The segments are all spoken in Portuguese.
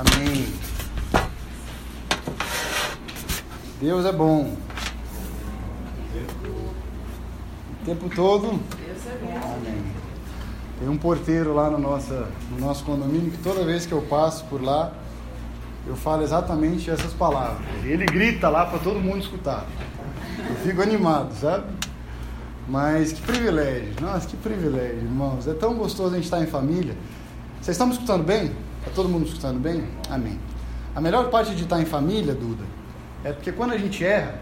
Amém. Deus é bom. O tempo todo. Amém. Tem um porteiro lá no, nossa, no nosso condomínio que toda vez que eu passo por lá, eu falo exatamente essas palavras. Ele grita lá para todo mundo escutar. Eu fico animado, sabe? Mas que privilégio, nossa, que privilégio, irmãos. É tão gostoso a gente estar em família. Vocês estão me escutando bem? Está todo mundo escutando bem? Amém. A melhor parte de estar em família, Duda, é porque quando a gente erra,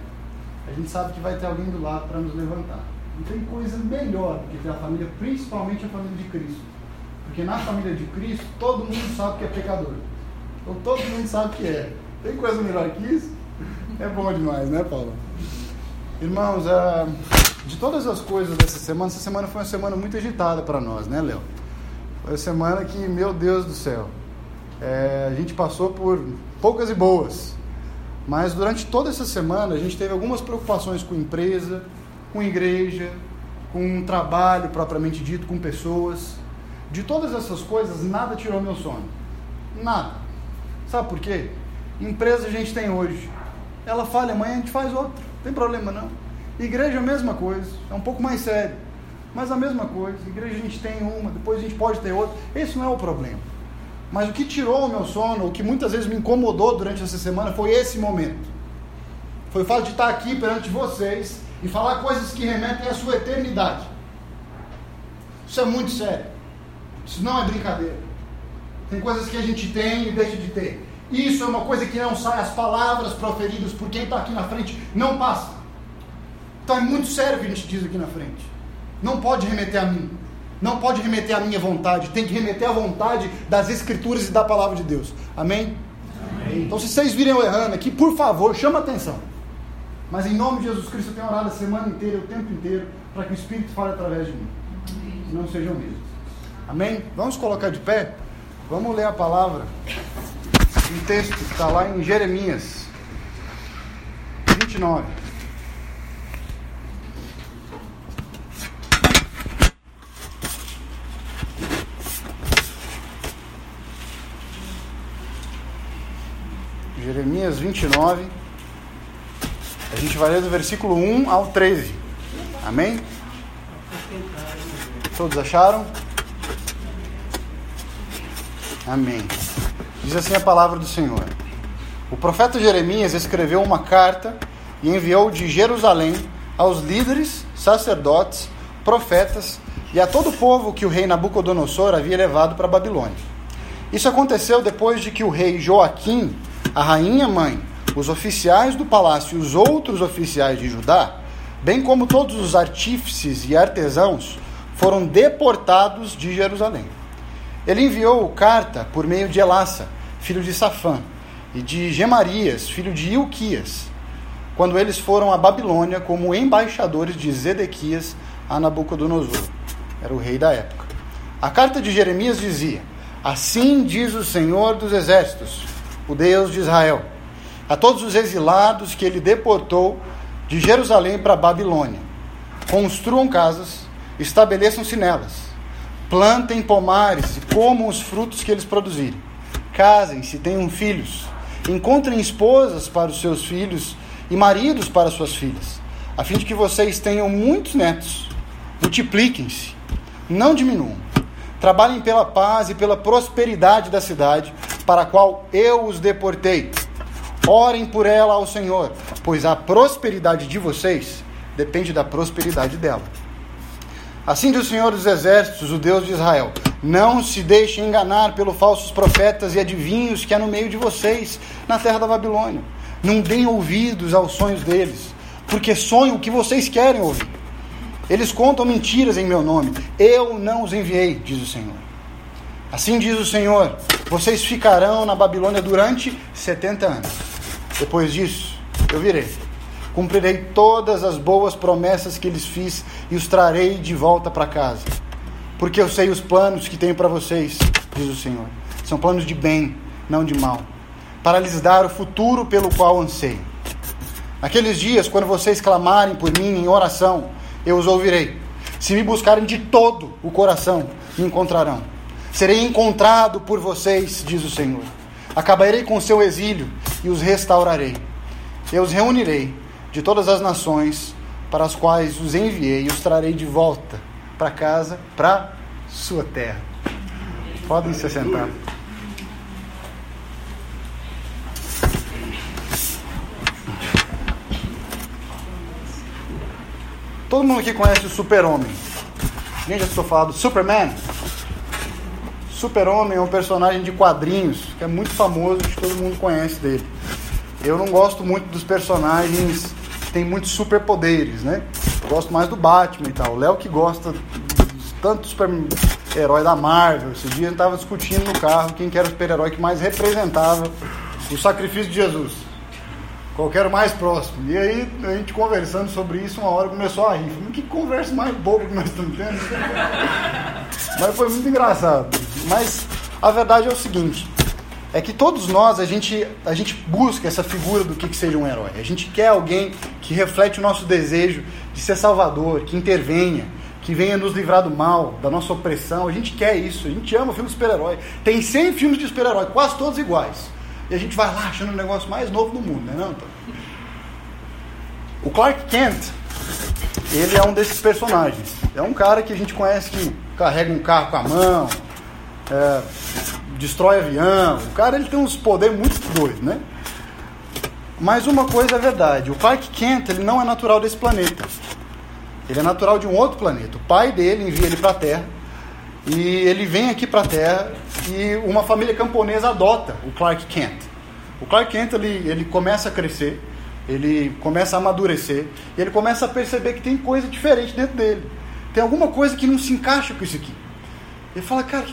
a gente sabe que vai ter alguém do lado para nos levantar. Não tem coisa melhor do que ter a família, principalmente a família de Cristo. Porque na família de Cristo, todo mundo sabe que é pecador. Então todo mundo sabe que é. Tem coisa melhor que isso? É bom demais, né, Paulo? Irmãos, uh, de todas as coisas dessa semana, essa semana foi uma semana muito agitada para nós, né, Léo? Foi uma semana que, meu Deus do céu, é, a gente passou por poucas e boas. Mas durante toda essa semana a gente teve algumas preocupações com empresa, com igreja, com trabalho propriamente dito, com pessoas. De todas essas coisas, nada tirou meu sono. Nada. Sabe por quê? Empresa a gente tem hoje. Ela falha amanhã, a gente faz outra. Não tem problema não. Igreja a mesma coisa. É um pouco mais sério. Mas a mesma coisa. Igreja a gente tem uma, depois a gente pode ter outra. Esse não é o problema. Mas o que tirou o meu sono, o que muitas vezes me incomodou durante essa semana foi esse momento. Foi o fato de estar aqui perante vocês e falar coisas que remetem à sua eternidade. Isso é muito sério. Isso não é brincadeira. Tem coisas que a gente tem e deixa de ter. Isso é uma coisa que não sai, as palavras proferidas por quem está aqui na frente não passam. Então é muito sério o que a gente diz aqui na frente. Não pode remeter a mim. Não pode remeter à minha vontade. Tem que remeter à vontade das Escrituras e da palavra de Deus. Amém? Amém. Então, se vocês virem eu errando aqui, por favor, chama atenção. Mas em nome de Jesus Cristo, eu tenho orado a semana inteira, o tempo inteiro, para que o Espírito fale através de mim. Amém. Não sejam mesmos. Amém? Vamos colocar de pé? Vamos ler a palavra. Um texto que está lá em Jeremias 29. Jeremias 29. A gente vai ler do versículo 1 ao 13. Amém? Todos acharam? Amém. Diz assim a palavra do Senhor. O profeta Jeremias escreveu uma carta e enviou de Jerusalém aos líderes, sacerdotes, profetas e a todo o povo que o rei Nabucodonosor havia levado para a Babilônia. Isso aconteceu depois de que o rei Joaquim, a rainha mãe, os oficiais do palácio e os outros oficiais de Judá, bem como todos os artífices e artesãos, foram deportados de Jerusalém. Ele enviou carta por meio de Elassa, filho de Safã, e de Gemarias, filho de Ilquias, quando eles foram a Babilônia como embaixadores de Zedequias a Nabucodonosor. Era o rei da época. A carta de Jeremias dizia: Assim diz o Senhor dos Exércitos, o Deus de Israel, a todos os exilados que ele deportou de Jerusalém para Babilônia: Construam casas, estabeleçam-se nelas Plantem pomares e comam os frutos que eles produzirem. Casem-se, tenham filhos. Encontrem esposas para os seus filhos e maridos para suas filhas, a fim de que vocês tenham muitos netos. Multipliquem-se, não diminuam. Trabalhem pela paz e pela prosperidade da cidade para a qual eu os deportei. Orem por ela ao Senhor, pois a prosperidade de vocês depende da prosperidade dela. Assim diz o Senhor dos Exércitos, o Deus de Israel: Não se deixem enganar pelos falsos profetas e adivinhos que há no meio de vocês, na terra da Babilônia. Não deem ouvidos aos sonhos deles, porque sonham o que vocês querem ouvir. Eles contam mentiras em meu nome. Eu não os enviei, diz o Senhor. Assim diz o Senhor: Vocês ficarão na Babilônia durante 70 anos. Depois disso, eu virei Cumprirei todas as boas promessas que lhes fiz e os trarei de volta para casa. Porque eu sei os planos que tenho para vocês, diz o Senhor. São planos de bem, não de mal, para lhes dar o futuro pelo qual anseio. Naqueles dias, quando vocês clamarem por mim em oração, eu os ouvirei. Se me buscarem de todo o coração, me encontrarão. Serei encontrado por vocês, diz o Senhor. Acabarei com seu exílio e os restaurarei. Eu os reunirei de todas as nações para as quais os enviei e os trarei de volta para casa, para sua terra. Podem se sentar. Todo mundo aqui conhece o Super-Homem. Alguém já estou falando do Superman? Super-Homem é um personagem de quadrinhos que é muito famoso, que todo mundo conhece dele. Eu não gosto muito dos personagens que têm muitos superpoderes, né? Eu gosto mais do Batman e tal. O Léo que gosta de tanto super-herói da Marvel. Esse dia a gente estava discutindo no carro quem que era o super-herói que mais representava o sacrifício de Jesus. Qual era o mais próximo. E aí, a gente conversando sobre isso, uma hora começou a rir. Falei, que conversa mais boba que nós estamos tendo. Mas foi muito engraçado. Mas a verdade é o seguinte: é que todos nós, a gente, a gente busca essa figura do que, que seja um herói. A gente quer alguém que reflete o nosso desejo de ser salvador, que intervenha, que venha nos livrar do mal, da nossa opressão. A gente quer isso, a gente ama filme de super-herói. Tem 100 filmes de super-herói, quase todos iguais. E a gente vai lá achando o negócio mais novo do mundo, né, não, O Clark Kent, ele é um desses personagens. É um cara que a gente conhece que carrega um carro com a mão, é, destrói avião. O cara ele tem uns poderes muito doidos, né? Mas uma coisa é verdade: o Clark Kent ele não é natural desse planeta. Ele é natural de um outro planeta. O pai dele envia ele para a Terra e ele vem aqui para a Terra e uma família camponesa adota o Clark Kent. O Clark Kent ele, ele começa a crescer, ele começa a amadurecer, e ele começa a perceber que tem coisa diferente dentro dele. Tem alguma coisa que não se encaixa com isso aqui. Ele fala, cara,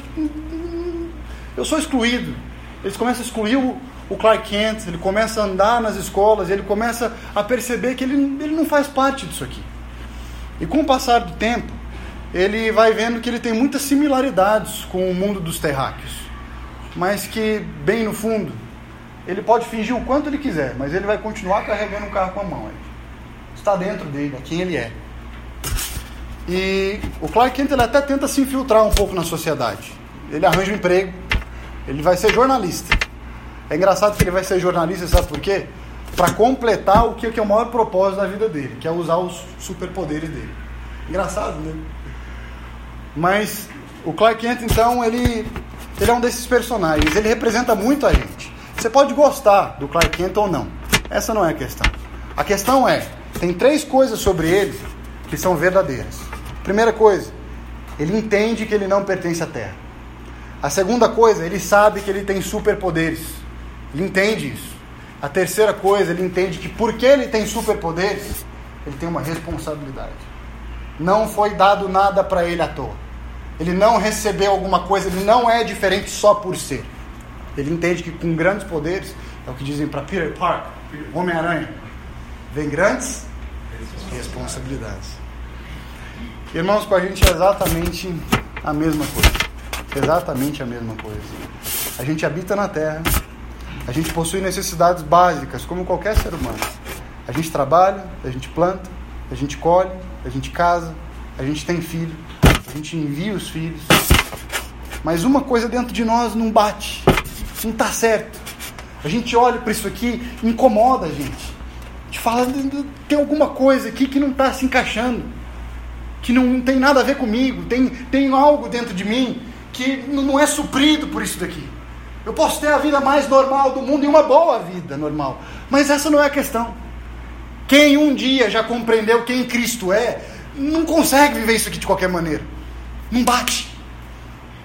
eu sou excluído. Eles começam a excluir o, o Clark Kent, ele começa a andar nas escolas, ele começa a perceber que ele, ele não faz parte disso aqui. E com o passar do tempo, ele vai vendo que ele tem muitas similaridades com o mundo dos terráqueos, mas que, bem no fundo, ele pode fingir o quanto ele quiser, mas ele vai continuar carregando o carro com a mão. Está dentro dele, é quem ele é. E o Clark Kent ele até tenta se infiltrar um pouco na sociedade. Ele arranja um emprego, ele vai ser jornalista. É engraçado que ele vai ser jornalista, sabe por quê? Para completar o que é o maior propósito da vida dele, que é usar os superpoderes dele. Engraçado, né? Mas o Clark Kent, então, ele, ele é um desses personagens. Ele representa muito a gente. Você pode gostar do Clark Kent ou não. Essa não é a questão. A questão é, tem três coisas sobre ele que são verdadeiras. Primeira coisa, ele entende que ele não pertence à Terra. A segunda coisa, ele sabe que ele tem superpoderes. Ele entende isso. A terceira coisa, ele entende que porque ele tem superpoderes, ele tem uma responsabilidade. Não foi dado nada para ele à toa. Ele não recebeu alguma coisa, ele não é diferente só por ser. Ele entende que com grandes poderes, é o que dizem para Peter Parker, Homem-Aranha, vem grandes responsabilidades. Irmãos, com a gente é exatamente a mesma coisa. Exatamente a mesma coisa. A gente habita na terra, a gente possui necessidades básicas, como qualquer ser humano. A gente trabalha, a gente planta, a gente colhe, a gente casa, a gente tem filho, a gente envia os filhos. Mas uma coisa dentro de nós não bate, não está certo. A gente olha para isso aqui, incomoda a gente. A gente fala, tem alguma coisa aqui que não está se encaixando, que não tem nada a ver comigo, tem, tem algo dentro de mim que não é suprido por isso daqui. Eu posso ter a vida mais normal do mundo e uma boa vida normal, mas essa não é a questão. Quem um dia já compreendeu quem Cristo é, não consegue viver isso aqui de qualquer maneira. Não bate.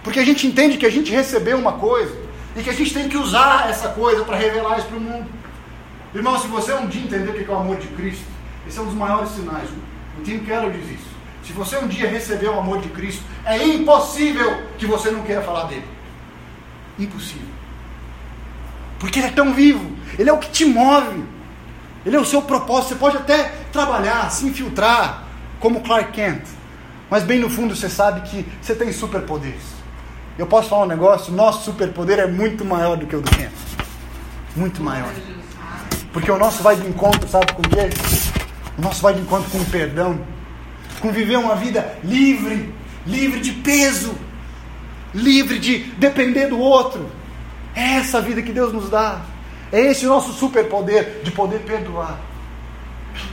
Porque a gente entende que a gente recebeu uma coisa e que a gente tem que usar essa coisa para revelar isso para o mundo. Irmão, se você um dia entender o que é o amor de Cristo, esse é um dos maiores sinais. O Tim Keller diz isso. Se você um dia recebeu o amor de Cristo, é impossível que você não queira falar dele. Impossível. Porque ele é tão vivo, ele é o que te move, ele é o seu propósito. Você pode até trabalhar, se infiltrar, como Clark Kent, mas bem no fundo você sabe que você tem superpoderes. Eu posso falar um negócio: nosso superpoder é muito maior do que o do Kent. Muito maior. Porque o nosso vai de encontro, sabe com o quê? O nosso vai de encontro com o perdão, com viver uma vida livre, livre de peso, livre de depender do outro, É essa a vida que Deus nos dá. É esse o nosso superpoder de poder perdoar.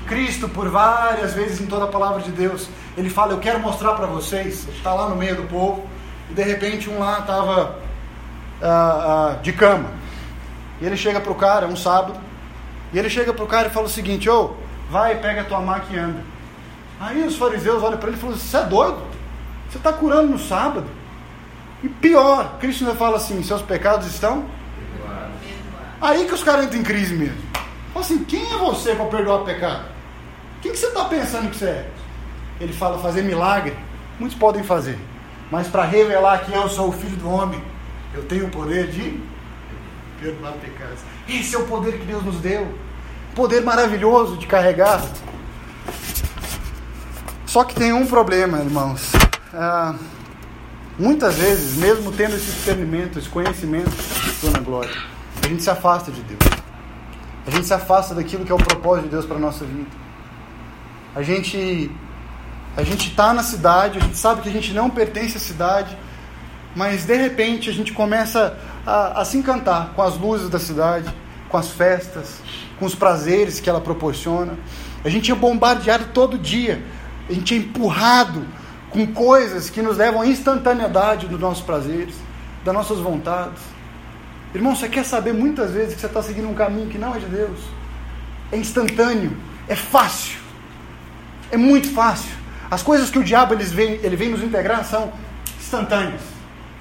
Cristo, por várias vezes em toda a palavra de Deus, ele fala: Eu quero mostrar para vocês. Está lá no meio do povo, e de repente um lá estava ah, ah, de cama. E ele chega para o cara, um sábado, e ele chega para o cara e fala o seguinte: Ô, oh, vai, pega a tua maca e anda. Aí os fariseus olham para ele e falam: Você é doido? Você está curando no sábado? E pior, Cristo ainda fala assim: Seus pecados estão? Aí que os caras entram em crise mesmo. Fala assim: Quem é você para perdoar pecado? Quem que você está pensando que você é? Ele fala: Fazer milagre. Muitos podem fazer. Mas para revelar que eu sou o filho do homem, eu tenho o poder de perdoar pecados. Esse é o poder que Deus nos deu. Poder maravilhoso de carregar. Só que tem um problema, irmãos. Ah, muitas vezes, mesmo tendo esse discernimento, esse conhecimento, Dona Glória, a gente se afasta de Deus. A gente se afasta daquilo que é o propósito de Deus para a nossa vida. A gente a gente está na cidade, a gente sabe que a gente não pertence à cidade, mas de repente a gente começa a, a se encantar com as luzes da cidade, com as festas, com os prazeres que ela proporciona. A gente é bombardeado todo dia, a gente é empurrado com coisas que nos levam à instantaneidade dos nossos prazeres, das nossas vontades. Irmão, você quer saber muitas vezes que você está seguindo um caminho que não é de Deus? É instantâneo, é fácil, é muito fácil. As coisas que o diabo eles vem, ele vem nos integrar são instantâneas.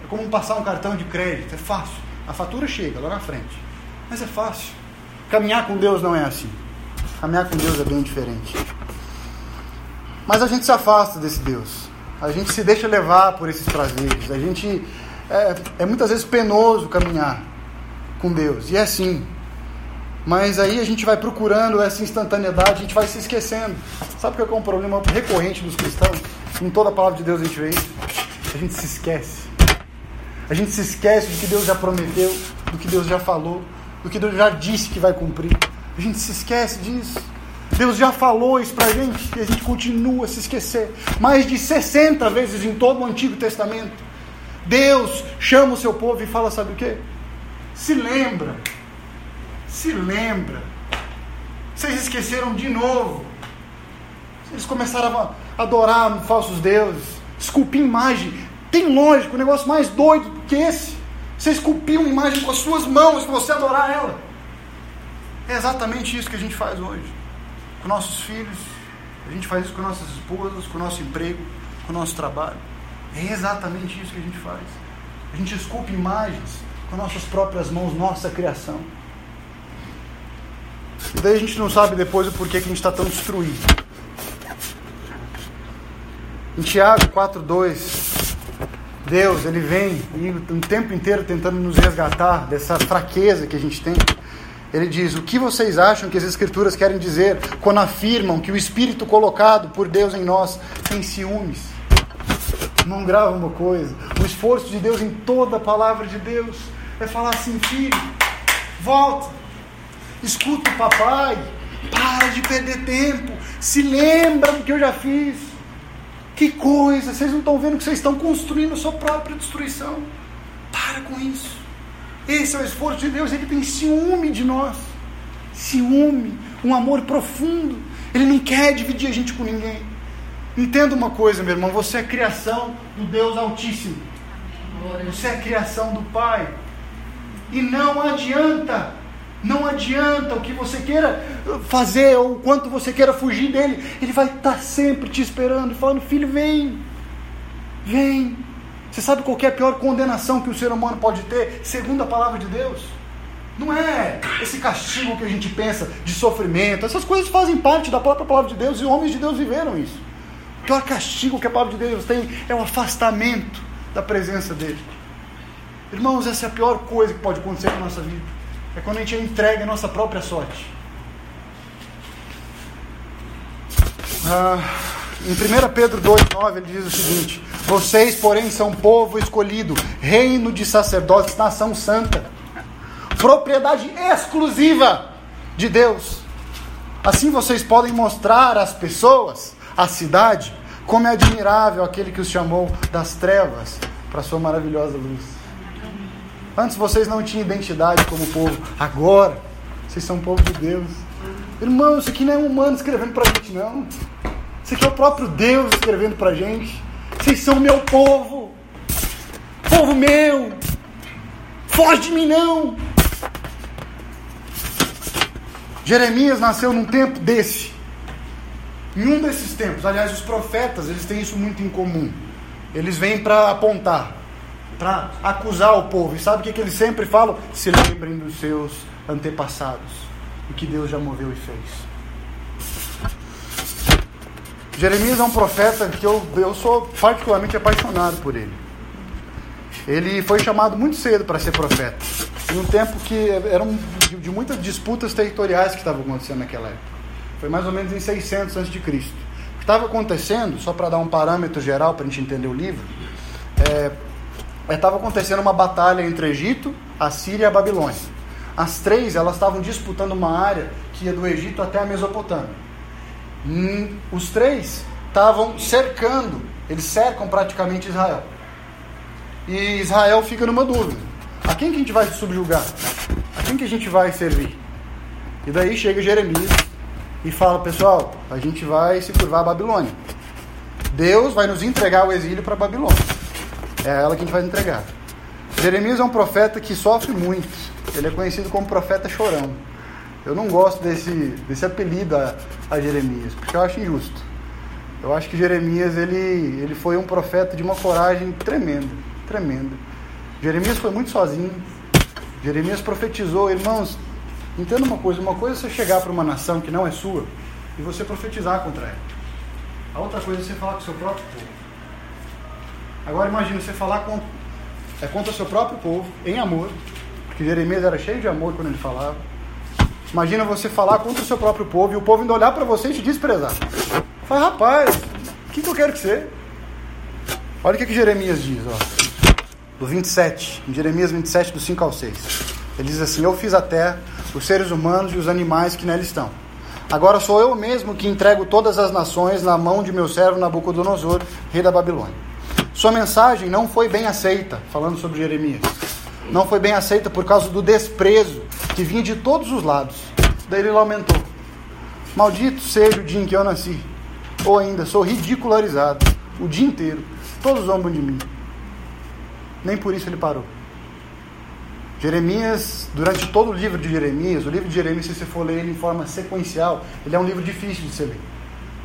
É como passar um cartão de crédito, é fácil. A fatura chega lá na frente. Mas é fácil. Caminhar com Deus não é assim. Caminhar com Deus é bem diferente. Mas a gente se afasta desse Deus. A gente se deixa levar por esses prazeres. A gente é, é muitas vezes penoso caminhar com Deus. E é assim. Mas aí a gente vai procurando essa instantaneidade, a gente vai se esquecendo. Sabe o que é um problema recorrente dos cristãos? Em toda a palavra de Deus a gente vê isso. A gente se esquece. A gente se esquece do que Deus já prometeu, do que Deus já falou, do que Deus já disse que vai cumprir. A gente se esquece disso. Deus já falou isso pra gente e a gente continua a se esquecer. Mais de 60 vezes em todo o Antigo Testamento. Deus chama o seu povo e fala: sabe o que? Se lembra. Se lembra. Vocês esqueceram de novo. Eles começaram a adorar falsos deuses, esculpir imagem. Tem lógico, um negócio mais doido que esse. Você esculpir uma imagem com as suas mãos para você adorar ela. É exatamente isso que a gente faz hoje com nossos filhos, a gente faz isso com nossas esposas, com nosso emprego, com nosso trabalho. É exatamente isso que a gente faz. A gente esculpe imagens com nossas próprias mãos, nossa criação. E daí a gente não sabe depois o porquê que a gente está tão destruído. Em Tiago 4,2, Deus, Ele vem e o tempo inteiro tentando nos resgatar dessa fraqueza que a gente tem. Ele diz: O que vocês acham que as Escrituras querem dizer quando afirmam que o Espírito colocado por Deus em nós tem ciúmes? Não grava uma coisa. O esforço de Deus em toda a palavra de Deus é falar assim: filho, volta, escuta o papai, para de perder tempo, se lembra do que eu já fiz. Que coisa, vocês não estão vendo que vocês estão construindo a sua própria destruição. Para com isso. Esse é o esforço de Deus, ele tem ciúme de nós. Ciúme, um amor profundo. Ele não quer dividir a gente com ninguém. Entenda uma coisa, meu irmão, você é criação do Deus Altíssimo. Você é criação do Pai. E não adianta, não adianta o que você queira fazer ou o quanto você queira fugir dele. Ele vai estar sempre te esperando, falando: Filho, vem, vem, você sabe qual é a pior condenação que o ser humano pode ter, segundo a palavra de Deus? Não é esse castigo que a gente pensa de sofrimento. Essas coisas fazem parte da própria palavra de Deus e homens de Deus viveram isso. O pior castigo que a palavra de Deus tem é o afastamento da presença dele. Irmãos, essa é a pior coisa que pode acontecer na nossa vida. É quando a gente entrega a nossa própria sorte. Ah, em 1 Pedro 2,9 ele diz o seguinte: vocês, porém, são povo escolhido, reino de sacerdotes, nação santa, propriedade exclusiva de Deus. Assim vocês podem mostrar às pessoas, à cidade, como é admirável aquele que os chamou das trevas para sua maravilhosa luz. Antes vocês não tinham identidade como povo. Agora, vocês são povo de Deus. Irmão, isso aqui não é um humano escrevendo pra gente, não. Isso aqui é o próprio Deus escrevendo pra gente. Vocês são meu povo. Povo meu. Foge de mim, não. Jeremias nasceu num tempo desse. Em um desses tempos, aliás, os profetas, eles têm isso muito em comum. Eles vêm para apontar, para acusar o povo. E sabe o que, que eles sempre falam? Se lembrem dos seus antepassados, o que Deus já moveu e fez. Jeremias é um profeta que eu, eu sou particularmente apaixonado por ele. Ele foi chamado muito cedo para ser profeta, em um tempo que eram de, de muitas disputas territoriais que estavam acontecendo naquela época. Foi mais ou menos em 600 a.C. O que estava acontecendo, só para dar um parâmetro geral para a gente entender o livro, é, é acontecendo uma batalha entre Egito, a Síria e a Babilônia. As três elas estavam disputando uma área que ia do Egito até a Mesopotâmia. Hum, os três estavam cercando, eles cercam praticamente Israel. E Israel fica numa dúvida: a quem que a gente vai subjugar? A quem que a gente vai servir? E daí chega Jeremias e fala: Pessoal, a gente vai se curvar a Babilônia. Deus vai nos entregar o exílio para a Babilônia. É ela que a gente vai entregar. Jeremias é um profeta que sofre muito. Ele é conhecido como profeta chorão. Eu não gosto desse, desse apelido a, a Jeremias, porque eu acho injusto. Eu acho que Jeremias ele, ele foi um profeta de uma coragem tremenda, tremenda. Jeremias foi muito sozinho. Jeremias profetizou, irmãos, Entenda uma coisa: uma coisa é você chegar para uma nação que não é sua e você profetizar contra ela. A outra coisa é você falar com o seu próprio povo. Agora imagine você falar com, é contra o seu próprio povo, em amor, porque Jeremias era cheio de amor quando ele falava. Imagina você falar contra o seu próprio povo e o povo ainda olhar para você e te desprezar. Fala, rapaz, o que, que eu quero que você? Olha o que, que Jeremias diz, ó. Do 27, em Jeremias 27, do 5 ao 6. Ele diz assim: Eu fiz a terra os seres humanos e os animais que nela estão. Agora sou eu mesmo que entrego todas as nações na mão de meu servo Nabucodonosor, rei da Babilônia. Sua mensagem não foi bem aceita, falando sobre Jeremias. Não foi bem aceita por causa do desprezo que vinha de todos os lados. Daí ele lamentou: Maldito seja o dia em que eu nasci. Ou ainda, sou ridicularizado o dia inteiro. Todos zombam de mim. Nem por isso ele parou. Jeremias, durante todo o livro de Jeremias, o livro de Jeremias, se você for ler ele em forma sequencial, ele é um livro difícil de se ler,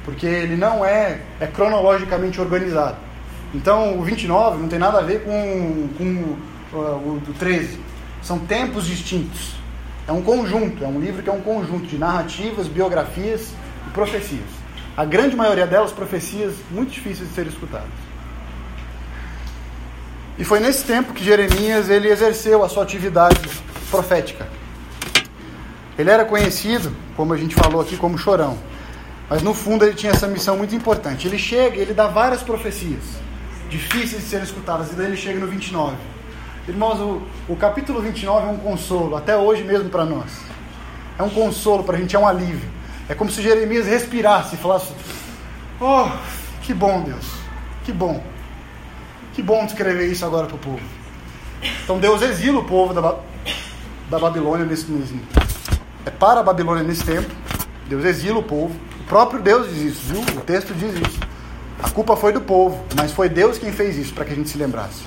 porque ele não é, é cronologicamente organizado. Então, o 29 não tem nada a ver com, com uh, o 13. São tempos distintos. É um conjunto, é um livro que é um conjunto de narrativas, biografias e profecias. A grande maioria delas, profecias muito difíceis de serem escutadas. E foi nesse tempo que Jeremias ele exerceu a sua atividade profética. Ele era conhecido, como a gente falou aqui, como chorão. Mas no fundo ele tinha essa missão muito importante. Ele chega, ele dá várias profecias, difíceis de serem escutadas, e daí ele chega no 29. Irmãos, o, o capítulo 29 é um consolo, até hoje mesmo para nós. É um consolo para a gente, é um alívio. É como se Jeremias respirasse e falasse: Oh, que bom, Deus, que bom. Que bom escrever isso agora para o povo. Então Deus exila o povo da, da Babilônia nesse, nesse, é para a Babilônia nesse tempo. Deus exila o povo. O próprio Deus diz isso, viu? O texto diz isso. A culpa foi do povo, mas foi Deus quem fez isso para que a gente se lembrasse.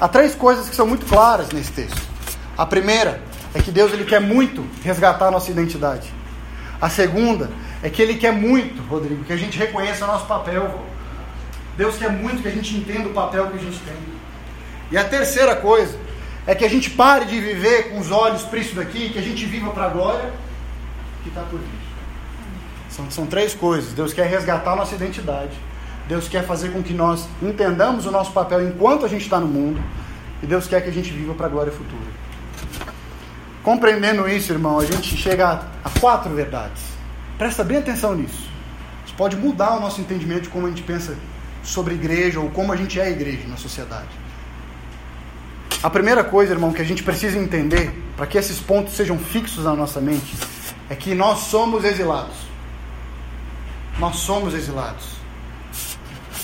Há três coisas que são muito claras nesse texto. A primeira é que Deus ele quer muito resgatar a nossa identidade. A segunda é que ele quer muito, Rodrigo, que a gente reconheça o nosso papel Deus quer muito que a gente entenda o papel que a gente tem. E a terceira coisa é que a gente pare de viver com os olhos para isso daqui, que a gente viva para a glória que está por vir. São, são três coisas. Deus quer resgatar nossa identidade. Deus quer fazer com que nós entendamos o nosso papel enquanto a gente está no mundo. E Deus quer que a gente viva para a glória futura. Compreendendo isso, irmão, a gente chega a, a quatro verdades. Presta bem atenção nisso. Isso pode mudar o nosso entendimento de como a gente pensa sobre igreja ou como a gente é a igreja na sociedade. A primeira coisa, irmão, que a gente precisa entender, para que esses pontos sejam fixos na nossa mente, é que nós somos exilados. Nós somos exilados.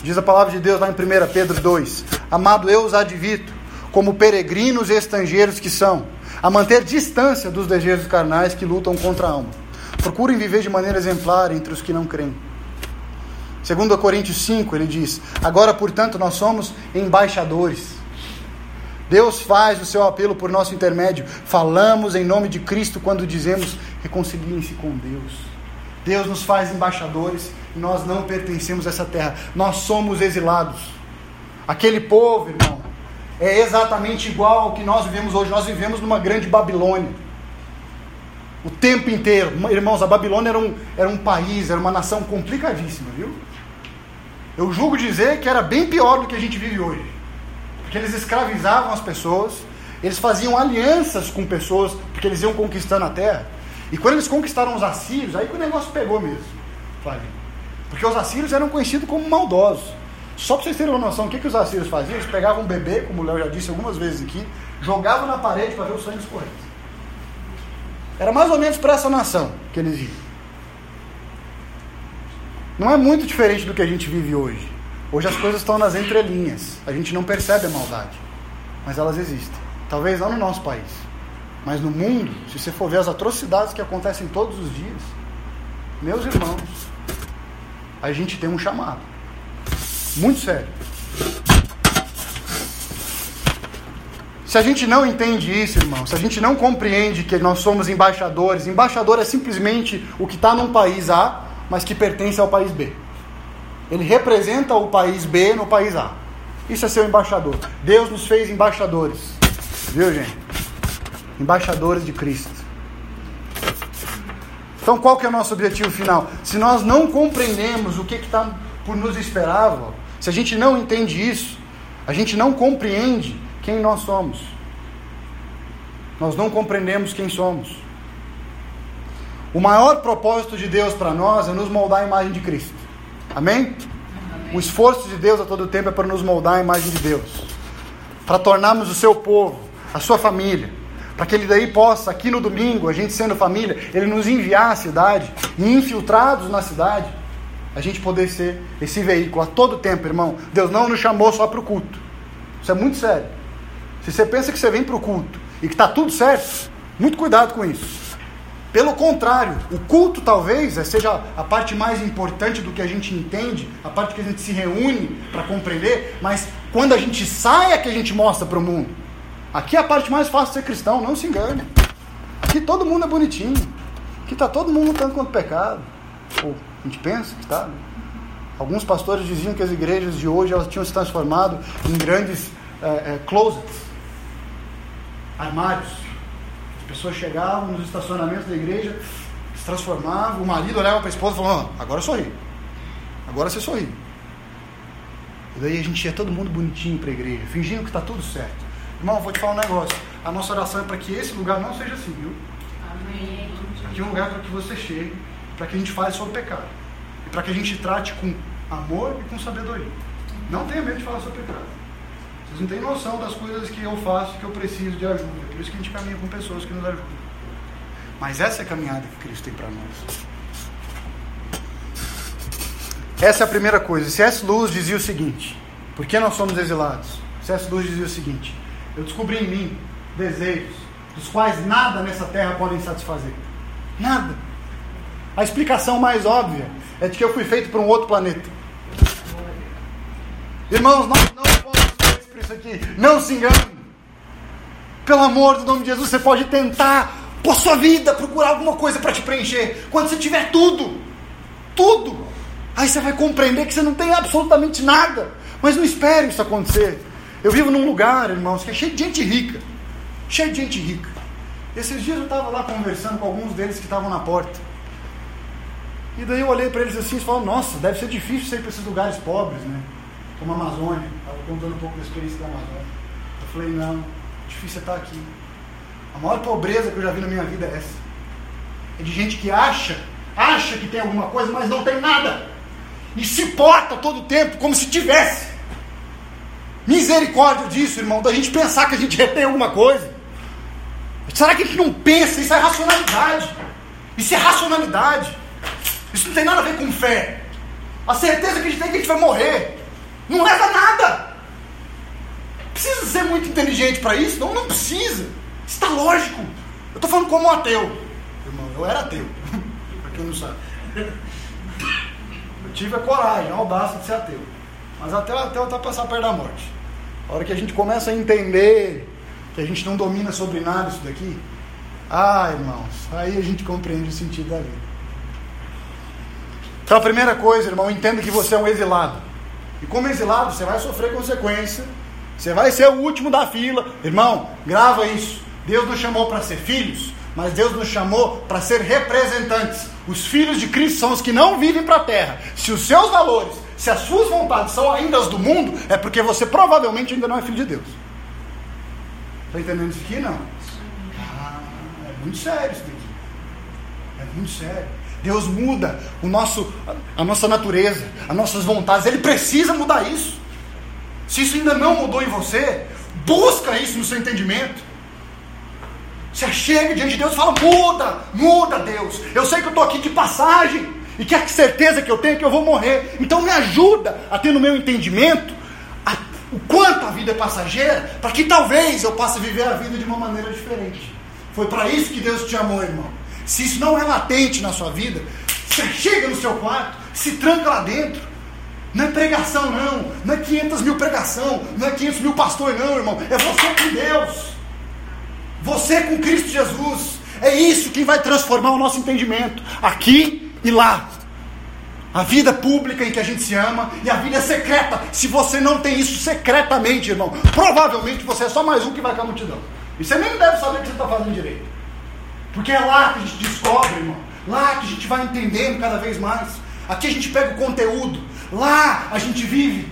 Diz a palavra de Deus lá em 1 Pedro 2: Amado, eu os advito, como peregrinos e estrangeiros que são, a manter distância dos desejos carnais que lutam contra a alma. Procurem viver de maneira exemplar entre os que não creem. Segundo Coríntios 5, ele diz: Agora, portanto, nós somos embaixadores. Deus faz o seu apelo por nosso intermédio. Falamos em nome de Cristo quando dizemos: reconciliem-se com Deus. Deus nos faz embaixadores e nós não pertencemos a essa terra. Nós somos exilados. Aquele povo, irmão, é exatamente igual ao que nós vivemos hoje. Nós vivemos numa grande Babilônia. O tempo inteiro. Irmãos, a Babilônia era um, era um país, era uma nação complicadíssima, viu? Eu julgo dizer que era bem pior do que a gente vive hoje. Porque eles escravizavam as pessoas, eles faziam alianças com pessoas, porque eles iam conquistando a terra. E quando eles conquistaram os assírios, aí que o negócio pegou mesmo. Porque os assírios eram conhecidos como maldosos. Só para vocês terem uma noção, o que, que os assírios faziam? Eles pegavam um bebê, como o Léo já disse algumas vezes aqui, jogavam na parede para ver o sangue escorrer. Era mais ou menos para essa nação que eles iam. Não é muito diferente do que a gente vive hoje. Hoje as coisas estão nas entrelinhas. A gente não percebe a maldade. Mas elas existem. Talvez não no nosso país. Mas no mundo, se você for ver as atrocidades que acontecem todos os dias, meus irmãos, a gente tem um chamado. Muito sério. Se a gente não entende isso, irmão, se a gente não compreende que nós somos embaixadores, embaixador é simplesmente o que está num país A, mas que pertence ao país B. Ele representa o país B no país A. Isso é ser embaixador. Deus nos fez embaixadores. Viu, gente? Embaixadores de Cristo. Então, qual que é o nosso objetivo final? Se nós não compreendemos o que está por nos esperar, se a gente não entende isso, a gente não compreende quem nós somos. Nós não compreendemos quem somos. O maior propósito de Deus para nós é nos moldar a imagem de Cristo. Amém? Amém? O esforço de Deus a todo tempo é para nos moldar a imagem de Deus. Para tornarmos o seu povo, a sua família. Para que ele daí possa, aqui no domingo, a gente sendo família, ele nos enviar à cidade e infiltrados na cidade, a gente poder ser esse veículo a todo tempo, irmão. Deus não nos chamou só para o culto. Isso é muito sério. Se você pensa que você vem para o culto e que está tudo certo, muito cuidado com isso. Pelo contrário, o culto talvez seja a parte mais importante do que a gente entende, a parte que a gente se reúne para compreender, mas quando a gente sai é que a gente mostra para o mundo. Aqui é a parte mais fácil de ser cristão, não se engane. Aqui todo mundo é bonitinho. Aqui está todo mundo lutando contra o pecado. Ou a gente pensa que está. Alguns pastores diziam que as igrejas de hoje elas tinham se transformado em grandes é, é, closets, armários. As pessoas chegavam nos estacionamentos da igreja, se transformavam, o marido olhava para a esposa e falava, oh, agora sorri. Agora você sorri. E daí a gente ia todo mundo bonitinho para a igreja, fingindo que está tudo certo. Irmão, vou te falar um negócio. A nossa oração é para que esse lugar não seja assim, viu? Amém. Aqui é um lugar para que você chegue para que a gente fale sobre pecado. E para que a gente trate com amor e com sabedoria. Não tenha medo de falar sobre pecado. Vocês não têm noção das coisas que eu faço que eu preciso de ajuda. É por isso que a gente caminha com pessoas que nos ajudam. Mas essa é a caminhada que Cristo tem para nós. Essa é a primeira coisa. C.S. Luz dizia o seguinte: Por que nós somos exilados? C.S. Luz dizia o seguinte: Eu descobri em mim desejos dos quais nada nessa terra podem satisfazer. Nada. A explicação mais óbvia é de que eu fui feito para um outro planeta. Irmãos, nós não fomos feitos para isso aqui. Não se engane. Pelo amor do nome de Jesus, você pode tentar, por sua vida, procurar alguma coisa para te preencher. Quando você tiver tudo, tudo, aí você vai compreender que você não tem absolutamente nada. Mas não espere isso acontecer. Eu vivo num lugar, irmãos, que é cheio de gente rica. Cheio de gente rica. Esses dias eu estava lá conversando com alguns deles que estavam na porta. E daí eu olhei para eles assim e falei, nossa, deve ser difícil sair para esses lugares pobres, né? Como a Amazônia. Estava contando um pouco da experiência da Amazônia. Eu falei, não, difícil é estar aqui. A maior pobreza que eu já vi na minha vida é essa. É de gente que acha, acha que tem alguma coisa, mas não tem nada. E se porta todo o tempo como se tivesse. Misericórdia disso, irmão, da gente pensar que a gente retém alguma coisa. Será que a gente não pensa? Isso é racionalidade. Isso é racionalidade. Isso não tem nada a ver com fé. A certeza que a gente tem é que a gente vai morrer. Não leva nada. Precisa ser muito inteligente para isso? Não, não precisa. Está lógico. Eu estou falando como um ateu. Irmão, eu era ateu. para quem não sabe. Eu tive a coragem, a audácia de ser ateu. Mas até ateu está passar perto da morte. A hora que a gente começa a entender que a gente não domina sobre nada isso daqui, ah, irmãos, aí a gente compreende o sentido da vida. Então a primeira coisa, irmão, entenda que você é um exilado. E como exilado, você vai sofrer consequência. Você vai ser o último da fila. Irmão, grava isso. Deus nos chamou para ser filhos, mas Deus nos chamou para ser representantes. Os filhos de Cristo são os que não vivem para a terra. Se os seus valores, se as suas vontades são ainda as do mundo, é porque você provavelmente ainda não é filho de Deus. Está entendendo isso aqui? Não. Ah, é muito sério isso aqui. É muito sério. Deus muda o nosso, a nossa natureza, as nossas vontades. Ele precisa mudar isso. Se isso ainda não mudou em você, busca isso no seu entendimento. Você chega diante de Deus e fala: muda, muda, Deus. Eu sei que eu estou aqui de passagem e que a certeza que eu tenho é que eu vou morrer. Então me ajuda a ter no meu entendimento a, o quanto a vida é passageira, para que talvez eu possa viver a vida de uma maneira diferente. Foi para isso que Deus te amou, irmão. Se isso não é latente na sua vida, você chega no seu quarto, se tranca lá dentro. Não é pregação, não. Não é 500 mil pregação. Não é 500 mil pastor, não, irmão. É você com Deus. Você com Cristo Jesus. É isso que vai transformar o nosso entendimento. Aqui e lá. A vida pública em que a gente se ama e a vida secreta. Se você não tem isso secretamente, irmão, provavelmente você é só mais um que vai com a multidão. E você nem deve saber o que você está fazendo direito. Porque é lá que a gente descobre, irmão. Lá que a gente vai entendendo cada vez mais. Aqui a gente pega o conteúdo. Lá a gente vive.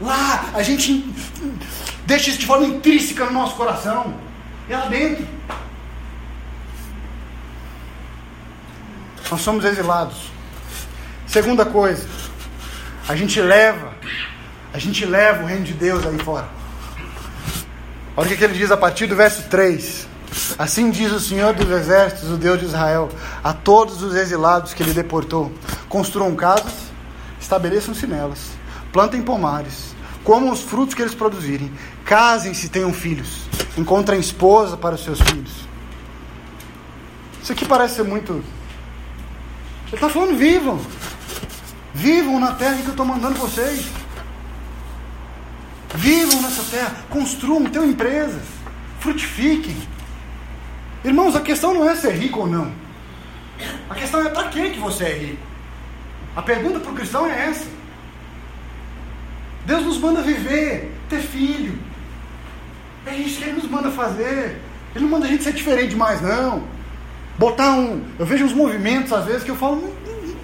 Lá a gente deixa isso de forma intrínseca no nosso coração. É lá dentro. Nós somos exilados. Segunda coisa, a gente leva, a gente leva o reino de Deus aí fora. Olha o que ele diz a partir do verso 3. Assim diz o Senhor dos Exércitos, o Deus de Israel, a todos os exilados que ele deportou: construam casas, estabeleçam-se nelas, plantem pomares, comam os frutos que eles produzirem, casem-se, tenham filhos, encontrem esposa para os seus filhos. Isso aqui parece ser muito. Ele está falando: vivam, vivam na terra que eu estou mandando vocês. Vivam nessa terra, construam, tenham empresas, frutifiquem, Irmãos, a questão não é ser rico ou não. A questão é para que você é rico. A pergunta para o cristão é essa. Deus nos manda viver, ter filho. É isso que Ele nos manda fazer. Ele não manda a gente ser diferente demais, não. Botar um. Eu vejo uns movimentos às vezes que eu falo. Hum, hum, hum.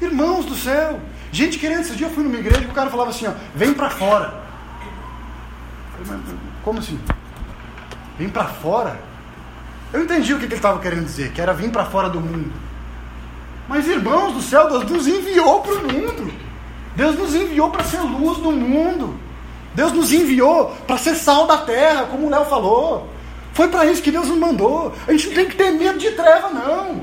Irmãos do céu. Gente querendo. Esse dia eu fui numa igreja e o cara falava assim: ó, vem para fora. Como assim? Vem para fora? Eu entendi o que ele estava querendo dizer, que era vir para fora do mundo. Mas irmãos do céu, Deus nos enviou para o mundo. Deus nos enviou para ser luz do mundo. Deus nos enviou para ser sal da terra, como o Léo falou. Foi para isso que Deus nos mandou. A gente não tem que ter medo de treva, não.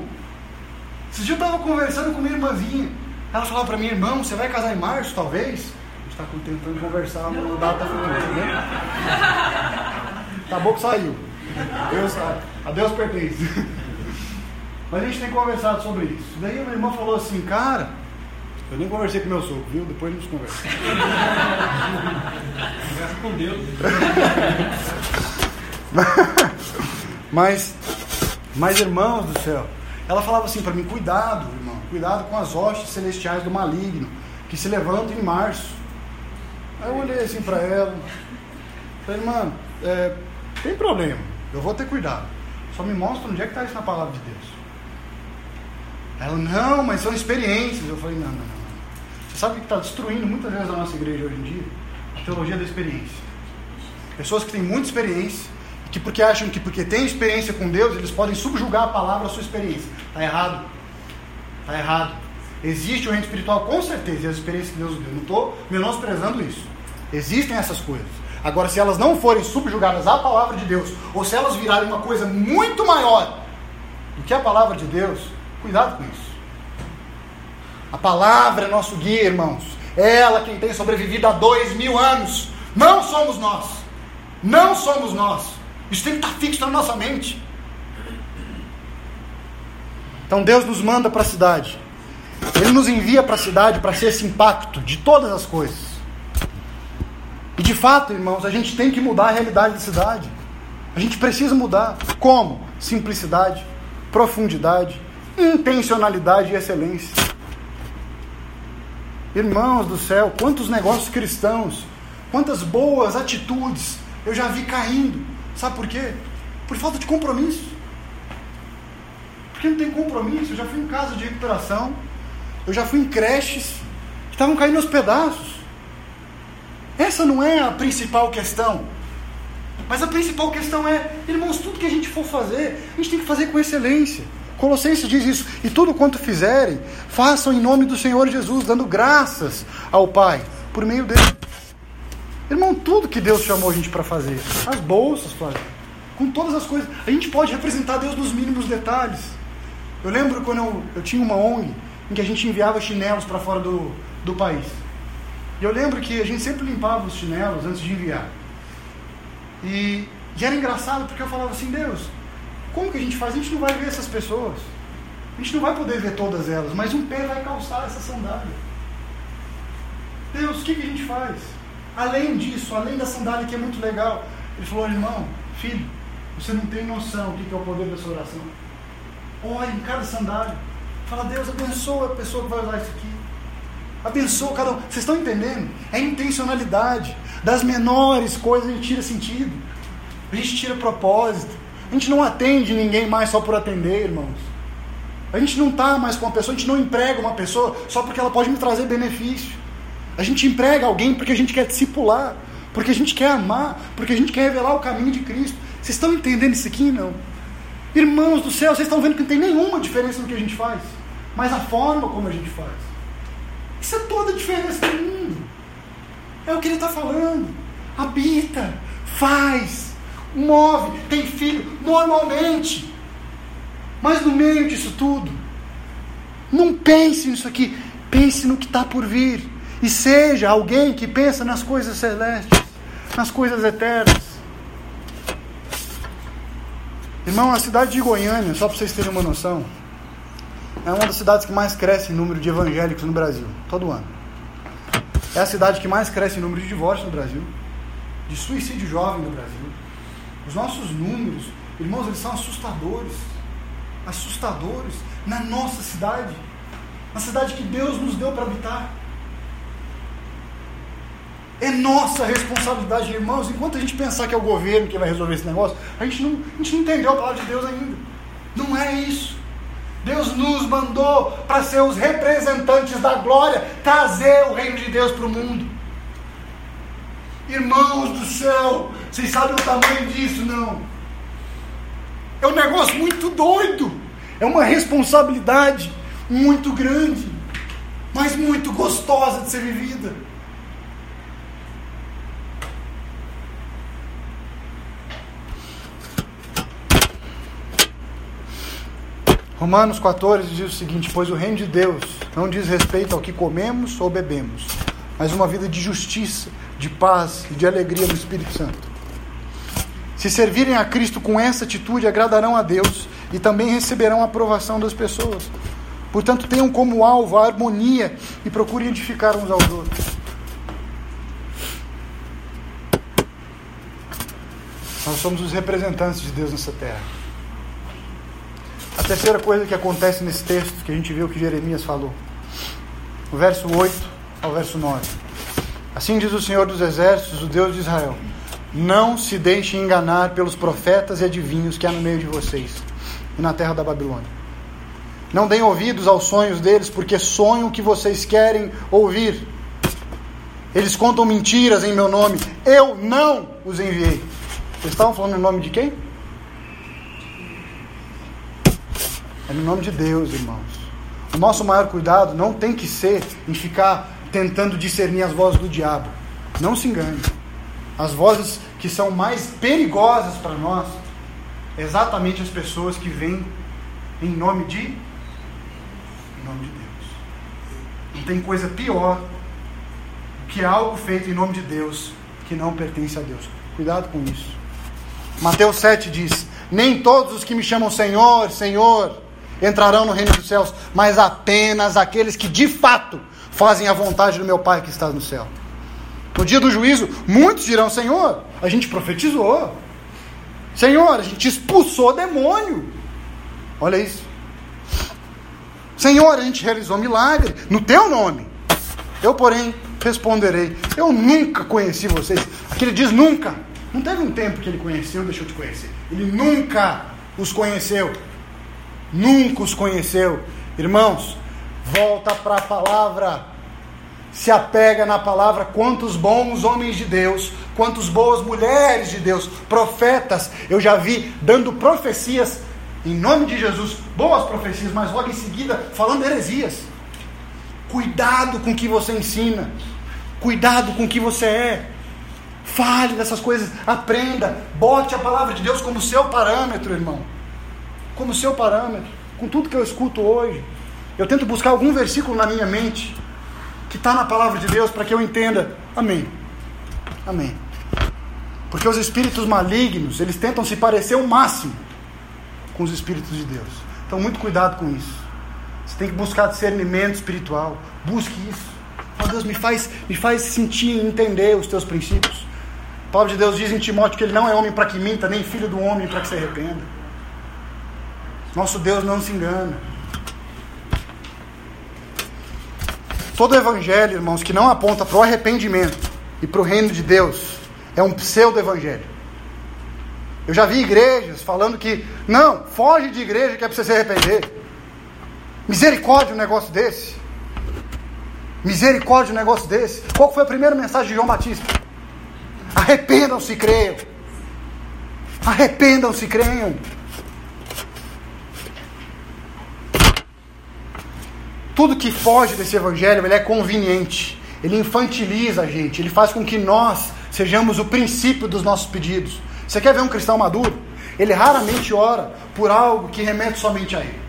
Esse dia eu estava conversando com minha irmãzinha. Ela falava para mim, irmão, você vai casar em março, talvez? A gente está tentando conversar no data futura, né? Tá bom que saiu. Deus, a Deus pertence. Mas a gente tem conversado sobre isso. Daí a minha irmã falou assim, cara, eu nem conversei com meu sogro, viu? Depois nos conversa. Conversa com Deus. mas, mas irmãos do céu, ela falava assim para mim, cuidado, irmão, cuidado com as hostes celestiais do maligno, que se levantam em março. Aí eu olhei assim para ela, falei, irmã, é, tem problema, eu vou ter cuidado. Só me mostra onde é que está isso na palavra de Deus. Ela, não, mas são experiências. Eu falei, não, não, não. Sabe o que está destruindo muitas vezes a nossa igreja hoje em dia? A teologia da experiência. Pessoas que têm muita experiência, que porque acham que porque têm experiência com Deus, eles podem subjugar a palavra à sua experiência. Está errado. Está errado. Existe o reino espiritual com certeza, e as experiências que Deus deu. Não estou menosprezando isso. Existem essas coisas. Agora, se elas não forem subjugadas à palavra de Deus, ou se elas virarem uma coisa muito maior do que a palavra de Deus, cuidado com isso. A palavra é nosso guia, irmãos. Ela quem tem sobrevivido há dois mil anos. Não somos nós. Não somos nós. Isso tem que estar fixo na nossa mente. Então Deus nos manda para a cidade. Ele nos envia para a cidade para ser esse impacto de todas as coisas. E de fato, irmãos, a gente tem que mudar a realidade da cidade. A gente precisa mudar. Como? Simplicidade, profundidade, intencionalidade e excelência. Irmãos do céu, quantos negócios cristãos, quantas boas atitudes eu já vi caindo. Sabe por quê? Por falta de compromisso. Porque não tem compromisso. Eu já fui em casa de recuperação, eu já fui em creches que estavam caindo aos pedaços. Essa não é a principal questão. Mas a principal questão é, irmãos, tudo que a gente for fazer, a gente tem que fazer com excelência. Colossenses diz isso, e tudo quanto fizerem, façam em nome do Senhor Jesus, dando graças ao Pai, por meio dele. Irmão, tudo que Deus chamou a gente para fazer, as bolsas, Flávio, com todas as coisas, a gente pode representar Deus nos mínimos detalhes. Eu lembro quando eu, eu tinha uma ONG em que a gente enviava chinelos para fora do, do país. E eu lembro que a gente sempre limpava os chinelos antes de enviar. E, e era engraçado porque eu falava assim, Deus, como que a gente faz? A gente não vai ver essas pessoas. A gente não vai poder ver todas elas, mas um pé vai calçar essa sandália. Deus, o que, que a gente faz? Além disso, além da sandália que é muito legal, ele falou, irmão, filho, você não tem noção do que é o poder dessa oração. Olha em cada sandália. Fala, Deus, abençoa a pessoa que vai usar isso aqui. Abençoa cada um. Vocês estão entendendo? É intencionalidade. Das menores coisas a gente tira sentido. A gente tira propósito. A gente não atende ninguém mais só por atender, irmãos. A gente não está mais com uma pessoa, a gente não emprega uma pessoa só porque ela pode me trazer benefício. A gente emprega alguém porque a gente quer discipular, porque a gente quer amar, porque a gente quer revelar o caminho de Cristo. Vocês estão entendendo isso aqui? Não. Irmãos do céu, vocês estão vendo que não tem nenhuma diferença no que a gente faz, mas a forma como a gente faz. Isso é toda a diferença do mundo. É o que ele está falando. Habita, faz, move, tem filho, normalmente. Mas no meio disso tudo, não pense nisso aqui, pense no que está por vir. E seja alguém que pensa nas coisas celestes, nas coisas eternas. Irmão, a cidade de Goiânia, só para vocês terem uma noção, é uma das cidades que mais cresce em número de evangélicos no Brasil, todo ano. É a cidade que mais cresce em número de divórcios no Brasil, de suicídio jovem no Brasil. Os nossos números, irmãos, eles são assustadores. Assustadores na nossa cidade, na cidade que Deus nos deu para habitar. É nossa responsabilidade, irmãos. Enquanto a gente pensar que é o governo que vai resolver esse negócio, a gente não, a gente não entendeu a palavra de Deus ainda. Não é isso. Deus nos mandou para ser os representantes da glória, trazer o reino de Deus para o mundo. Irmãos do céu, vocês sabem o tamanho disso, não? É um negócio muito doido. É uma responsabilidade muito grande, mas muito gostosa de ser vivida. Romanos 14 diz o seguinte: Pois o reino de Deus não diz respeito ao que comemos ou bebemos, mas uma vida de justiça, de paz e de alegria no Espírito Santo. Se servirem a Cristo com essa atitude, agradarão a Deus e também receberão a aprovação das pessoas. Portanto, tenham como alvo a harmonia e procurem edificar uns aos outros. Nós somos os representantes de Deus nessa terra. A terceira coisa que acontece nesse texto, que a gente viu que Jeremias falou, o verso 8 ao verso 9. Assim diz o Senhor dos Exércitos, o Deus de Israel: Não se deixem enganar pelos profetas e adivinhos que há no meio de vocês e na terra da Babilônia. Não deem ouvidos aos sonhos deles, porque sonham o que vocês querem ouvir. Eles contam mentiras em meu nome. Eu não os enviei. Vocês estavam falando em nome de quem? É no nome de Deus, irmãos. O nosso maior cuidado não tem que ser em ficar tentando discernir as vozes do diabo. Não se engane. As vozes que são mais perigosas para nós, exatamente as pessoas que vêm em nome de em nome de Deus. Não tem coisa pior que algo feito em nome de Deus que não pertence a Deus. Cuidado com isso. Mateus 7 diz: Nem todos os que me chamam Senhor, Senhor, entrarão no reino dos céus, mas apenas aqueles que de fato fazem a vontade do meu Pai que está no céu. No dia do juízo, muitos dirão: Senhor, a gente profetizou. Senhor, a gente expulsou demônio. Olha isso. Senhor, a gente realizou milagre no teu nome. Eu, porém, responderei: Eu nunca conheci vocês. Aqui ele diz nunca. Não teve um tempo que ele conheceu, deixou de conhecer. Ele nunca os conheceu. Nunca os conheceu. Irmãos, volta para a palavra. Se apega na palavra. Quantos bons homens de Deus, quantas boas mulheres de Deus, profetas, eu já vi dando profecias em nome de Jesus, boas profecias, mas logo em seguida falando heresias. Cuidado com o que você ensina. Cuidado com o que você é. Fale dessas coisas, aprenda, bote a palavra de Deus como seu parâmetro, irmão. Como seu parâmetro. Com tudo que eu escuto hoje, eu tento buscar algum versículo na minha mente que está na palavra de Deus para que eu entenda. Amém. Amém. Porque os espíritos malignos, eles tentam se parecer o máximo com os espíritos de Deus. Então, muito cuidado com isso. Você tem que buscar discernimento espiritual. Busque isso. Oh, Deus, me faz, me faz sentir e entender os teus princípios. A palavra de Deus diz em Timóteo que ele não é homem para que minta, nem filho do homem para que se arrependa. Nosso Deus não se engana. Todo evangelho, irmãos, que não aponta para o arrependimento e para o reino de Deus, é um pseudo-evangelho. Eu já vi igrejas falando que, não, foge de igreja que é para você se arrepender. Misericórdia um negócio desse. Misericórdia um negócio desse. Qual foi a primeira mensagem de João Batista? Arrependam-se e creiam. Arrependam-se e creiam. Tudo que foge desse evangelho, ele é conveniente. Ele infantiliza a gente, ele faz com que nós sejamos o princípio dos nossos pedidos. Você quer ver um cristão maduro? Ele raramente ora por algo que remete somente a ele.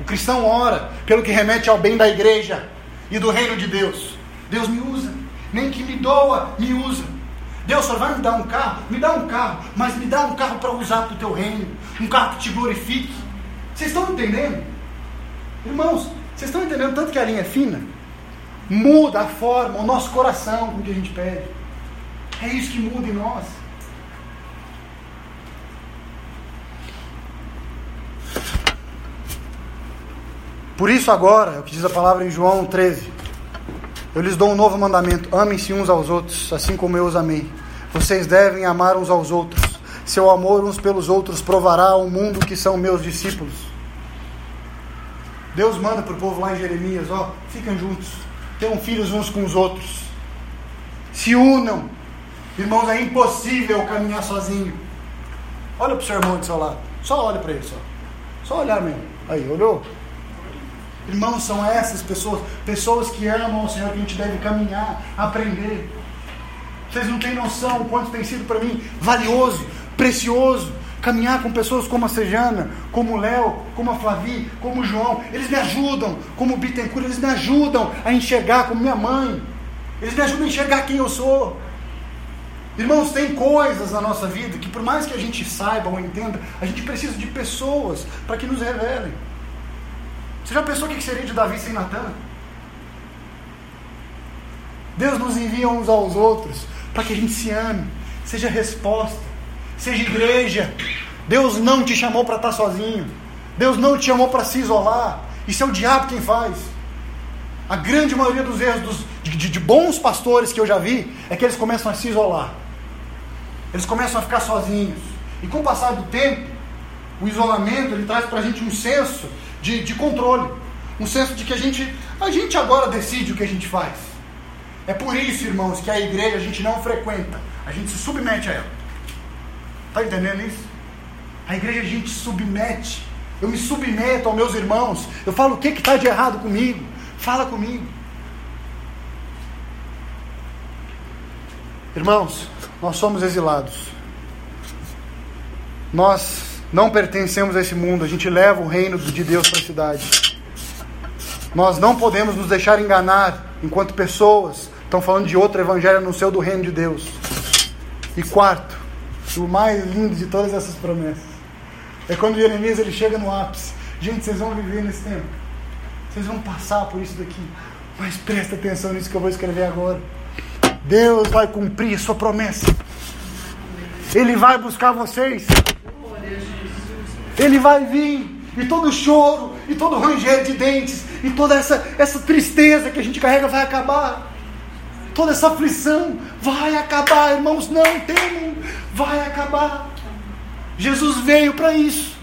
O cristão ora pelo que remete ao bem da igreja e do reino de Deus. Deus me usa, nem que me doa, me usa. Deus só vai me dar um carro? Me dá um carro, mas me dá um carro para usar para o teu reino, um carro que te glorifique. Vocês estão entendendo? Irmãos, vocês estão entendendo tanto que a linha é fina? Muda a forma, o nosso coração com o que a gente pede. É isso que muda em nós. Por isso agora, é o que diz a palavra em João 13. Eu lhes dou um novo mandamento: amem-se uns aos outros, assim como eu os amei. Vocês devem amar uns aos outros. Seu amor uns pelos outros provará ao mundo que são meus discípulos. Deus manda para o povo lá em Jeremias: ó, fiquem juntos, tenham filhos uns com os outros, se unam. Irmãos, é impossível caminhar sozinho. Olha para o seu irmão do seu lado, só olha para ele, só. Só olhar mesmo. Aí, olhou? Irmãos, são essas pessoas, pessoas que amam o Senhor, que a gente deve caminhar, aprender. Vocês não têm noção o quanto tem sido para mim valioso, precioso, caminhar com pessoas como a Sejana, como o Léo, como a Flavi, como o João. Eles me ajudam, como o Bittencourt, eles me ajudam a enxergar como minha mãe. Eles me ajudam a enxergar quem eu sou. Irmãos, tem coisas na nossa vida que por mais que a gente saiba ou entenda, a gente precisa de pessoas para que nos revelem. Você já pensou o que seria de Davi sem Natan? Deus nos envia uns aos outros para que a gente se ame, seja resposta, seja igreja. Deus não te chamou para estar sozinho. Deus não te chamou para se isolar. Isso é o diabo quem faz. A grande maioria dos erros dos, de, de, de bons pastores que eu já vi é que eles começam a se isolar. Eles começam a ficar sozinhos. E com o passar do tempo, o isolamento ele traz para a gente um senso de, de controle. Um senso de que a gente, a gente agora decide o que a gente faz. É por isso, irmãos, que a igreja a gente não frequenta, a gente se submete a ela. Está entendendo isso? A igreja a gente submete. Eu me submeto aos meus irmãos. Eu falo o que está de errado comigo. Fala comigo. Irmãos, nós somos exilados. Nós não pertencemos a esse mundo, a gente leva o reino de Deus para a cidade. Nós não podemos nos deixar enganar enquanto pessoas Estão falando de outro evangelho no seu do reino de Deus. E quarto, o mais lindo de todas essas promessas, é quando Jeremias ele chega no ápice. Gente, vocês vão viver nesse tempo. Vocês vão passar por isso daqui. Mas presta atenção nisso que eu vou escrever agora. Deus vai cumprir sua promessa. Ele vai buscar vocês. Ele vai vir. E todo choro, e todo ranger de dentes, e toda essa, essa tristeza que a gente carrega vai acabar. Toda essa aflição vai acabar, irmãos. Não temam, vai acabar. Jesus veio para isso,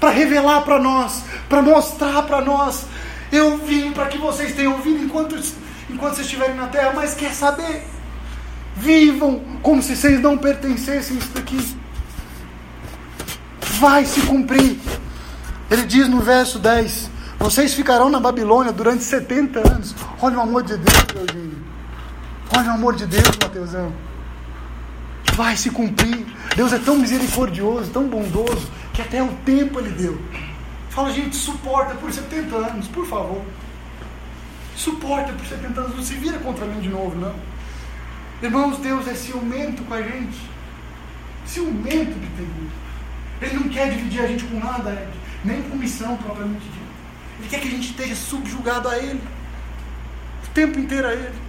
para revelar para nós, para mostrar para nós. Eu vim para que vocês tenham vida enquanto, enquanto vocês estiverem na terra, mas quer saber? Vivam como se vocês não pertencessem a isso daqui. Vai se cumprir. Ele diz no verso 10: Vocês ficarão na Babilônia durante 70 anos. Olha o amor de Deus, Deus. Olha o amor de Deus, Mateusão. Vai se cumprir. Deus é tão misericordioso, tão bondoso, que até o tempo Ele deu. Fala, gente, suporta por 70 anos, por favor. Suporta por 70 anos. Não se vira contra mim de novo, não. Irmãos, Deus é ciumento com a gente. Ciumento que tem Ele não quer dividir a gente com nada, nem com missão propriamente dita. Ele quer que a gente esteja subjugado a Ele. O tempo inteiro a Ele.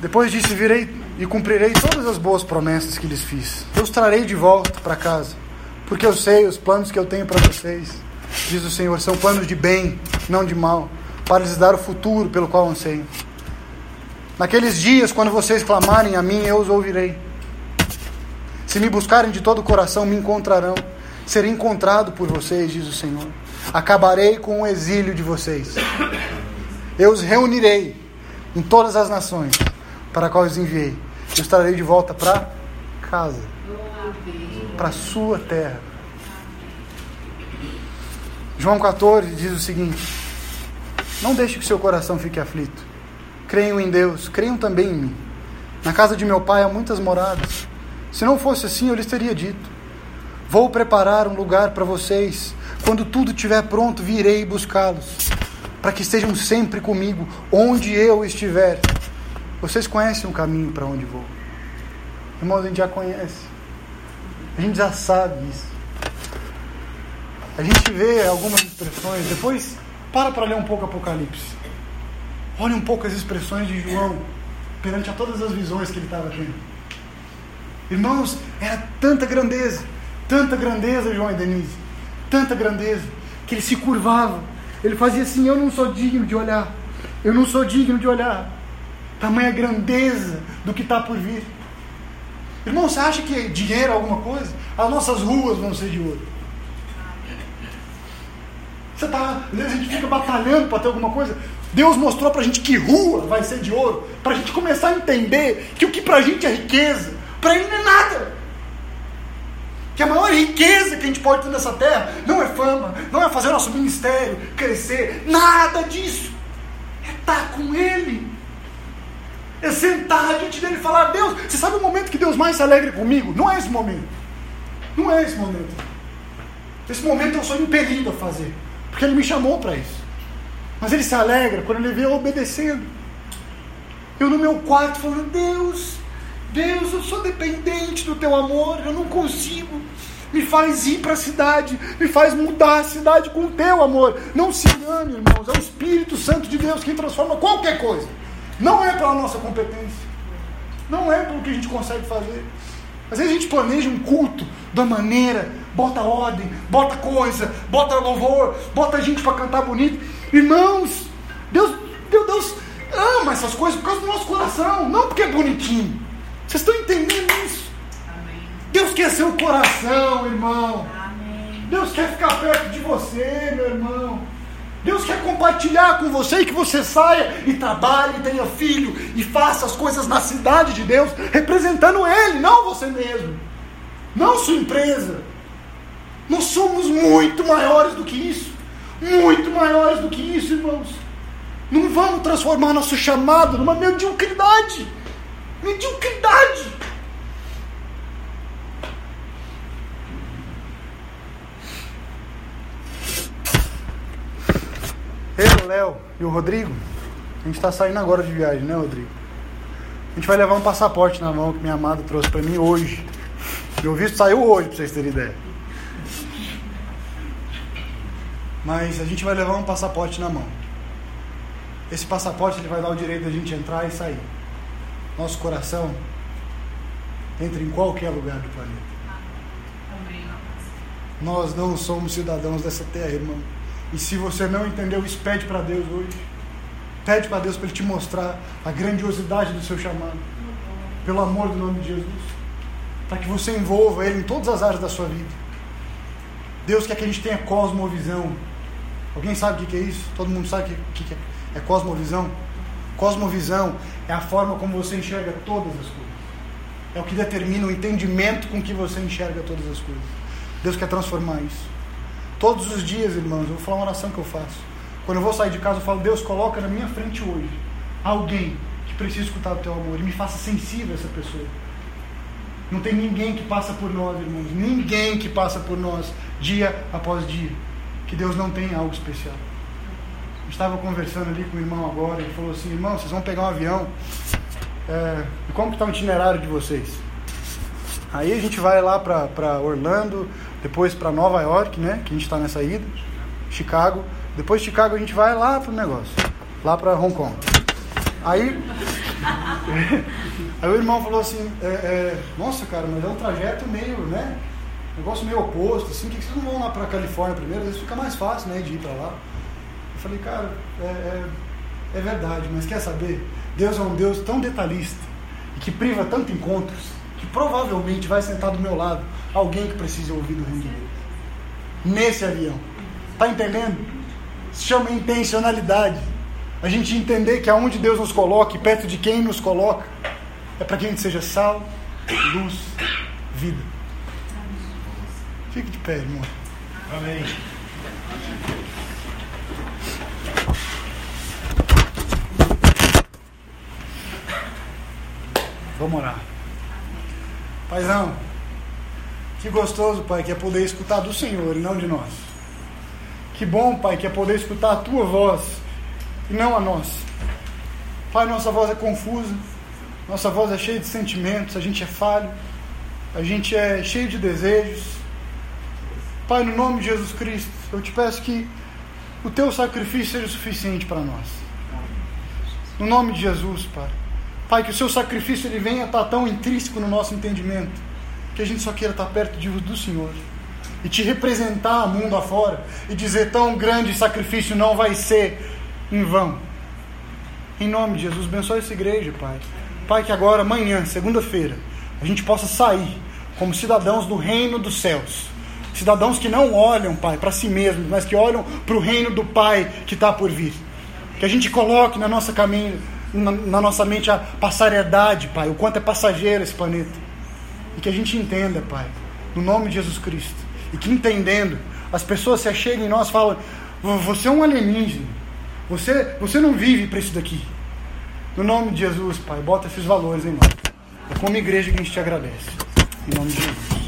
Depois disse: Virei e cumprirei todas as boas promessas que lhes fiz. Eu os trarei de volta para casa, porque eu sei os planos que eu tenho para vocês, diz o Senhor, são planos de bem, não de mal, para lhes dar o futuro pelo qual anseio. Naqueles dias, quando vocês clamarem a mim, eu os ouvirei. Se me buscarem de todo o coração, me encontrarão. Serei encontrado por vocês, diz o Senhor. Acabarei com o exílio de vocês. Eu os reunirei em todas as nações para a qual os enviei. Eu estarei de volta para casa, para a sua terra. João 14 diz o seguinte: Não deixe que seu coração fique aflito. Creiam em Deus, creiam também em mim. Na casa de meu pai há muitas moradas. Se não fosse assim, eu lhes teria dito: Vou preparar um lugar para vocês. Quando tudo estiver pronto, virei buscá-los, para que estejam sempre comigo, onde eu estiver. Vocês conhecem o caminho para onde vou. Irmãos, a gente já conhece. A gente já sabe isso. A gente vê algumas expressões. Depois, para para ler um pouco Apocalipse. Olhe um pouco as expressões de João perante a todas as visões que ele estava tendo. Irmãos, era tanta grandeza, tanta grandeza, João e Denise, tanta grandeza, que ele se curvava. Ele fazia assim: Eu não sou digno de olhar. Eu não sou digno de olhar. Tamanha grandeza do que está por vir. Irmão, você acha que dinheiro é alguma coisa? As nossas ruas vão ser de ouro. Você tá, às vezes a gente fica batalhando para ter alguma coisa. Deus mostrou para a gente que rua vai ser de ouro, para a gente começar a entender que o que para a gente é riqueza, para Ele não é nada. Que a maior riqueza que a gente pode ter nessa terra não é fama, não é fazer nosso ministério crescer, nada disso. É estar com Ele. É sentar diante dele e falar: Deus, você sabe o momento que Deus mais se alegra comigo? Não é esse momento. Não é esse momento. Esse momento eu sou impelido a fazer. Porque Ele me chamou para isso. Mas Ele se alegra quando Ele vê eu obedecendo. Eu no meu quarto falando: Deus, Deus, eu sou dependente do Teu amor, eu não consigo. Me faz ir para a cidade, me faz mudar a cidade com o Teu amor. Não se engane, irmãos, é o Espírito Santo de Deus quem transforma qualquer coisa. Não é pela nossa competência. Não é pelo que a gente consegue fazer. Às vezes a gente planeja um culto da maneira, bota ordem, bota coisa, bota louvor, bota gente para cantar bonito. Irmãos, Deus, Deus, Deus ama essas coisas por causa do nosso coração, não porque é bonitinho. Vocês estão entendendo isso? Amém. Deus quer seu coração, irmão. Amém. Deus quer ficar perto de você, meu irmão. Deus quer compartilhar com você e que você saia e trabalhe, e tenha filho e faça as coisas na cidade de Deus, representando Ele, não você mesmo, não sua empresa. Nós somos muito maiores do que isso, muito maiores do que isso, irmãos. Não vamos transformar nosso chamado numa mediocridade. Mediocridade. Léo e o Rodrigo, a gente está saindo agora de viagem, né, Rodrigo? A gente vai levar um passaporte na mão que minha amada trouxe para mim hoje. Meu visto saiu hoje, para vocês terem ideia. Mas a gente vai levar um passaporte na mão. Esse passaporte ele vai dar o direito de a gente entrar e sair. Nosso coração entra em qualquer lugar do planeta. Nós não somos cidadãos dessa terra, irmão. E se você não entendeu isso, pede para Deus hoje. Pede para Deus para Ele te mostrar a grandiosidade do seu chamado. Pelo amor do nome de Jesus. Para que você envolva Ele em todas as áreas da sua vida. Deus quer que a gente tenha cosmovisão. Alguém sabe o que é isso? Todo mundo sabe o que é? É cosmovisão? Cosmovisão é a forma como você enxerga todas as coisas. É o que determina o entendimento com que você enxerga todas as coisas. Deus quer transformar isso. Todos os dias, irmãos, eu vou falar uma oração que eu faço. Quando eu vou sair de casa, eu falo: Deus, coloca na minha frente hoje alguém que precisa escutar o teu amor e me faça sensível a essa pessoa. Não tem ninguém que passa por nós, irmãos. Ninguém que passa por nós dia após dia. Que Deus não tem algo especial estava conversando ali com o irmão agora, ele falou assim, irmão, vocês vão pegar um avião, é, como que está o itinerário de vocês? Aí a gente vai lá para Orlando, depois para Nova York, né, que a gente está nessa ida, Chicago, depois de Chicago a gente vai lá para o negócio, lá para Hong Kong. Aí, aí o irmão falou assim, é, é, nossa cara, mas é um trajeto meio, né, negócio meio oposto, assim, que vocês não vão lá para Califórnia primeiro, às vezes fica mais fácil, né, de ir para lá. Eu falei, cara, é, é, é verdade, mas quer saber? Deus é um Deus tão detalhista e que priva tanto encontros que provavelmente vai sentar do meu lado alguém que precisa ouvir do reino de Deus. Nesse avião. Tá entendendo? Se chama intencionalidade. A gente entender que aonde Deus nos coloca e perto de quem nos coloca é para que a gente seja sal, luz, vida. Fique de pé, irmão. Amém. Vamos orar. Paizão, que gostoso, Pai, que é poder escutar do Senhor e não de nós. Que bom, Pai, que é poder escutar a Tua voz e não a nossa. Pai, nossa voz é confusa, nossa voz é cheia de sentimentos, a gente é falho, a gente é cheio de desejos. Pai, no nome de Jesus Cristo, eu te peço que o Teu sacrifício seja suficiente para nós. No nome de Jesus, Pai. Pai, que o seu sacrifício ele venha estar tão intrínseco no nosso entendimento, que a gente só queira estar perto de, do Senhor e te representar mundo afora e dizer tão grande sacrifício não vai ser em vão. Em nome de Jesus, abençoe essa igreja, Pai. Pai, que agora, amanhã, segunda-feira, a gente possa sair como cidadãos do reino dos céus. Cidadãos que não olham, Pai, para si mesmos, mas que olham para o reino do Pai que está por vir. Que a gente coloque na nossa caminho, na, na nossa mente a passariedade, Pai, o quanto é passageiro esse planeta. E que a gente entenda, Pai, no nome de Jesus Cristo. E que entendendo, as pessoas se achegam em nós e falam: Você é um alienígena. Você, você não vive para isso daqui. No nome de Jesus, Pai, bota esses valores em nós. É como igreja que a gente te agradece. Em nome de Jesus.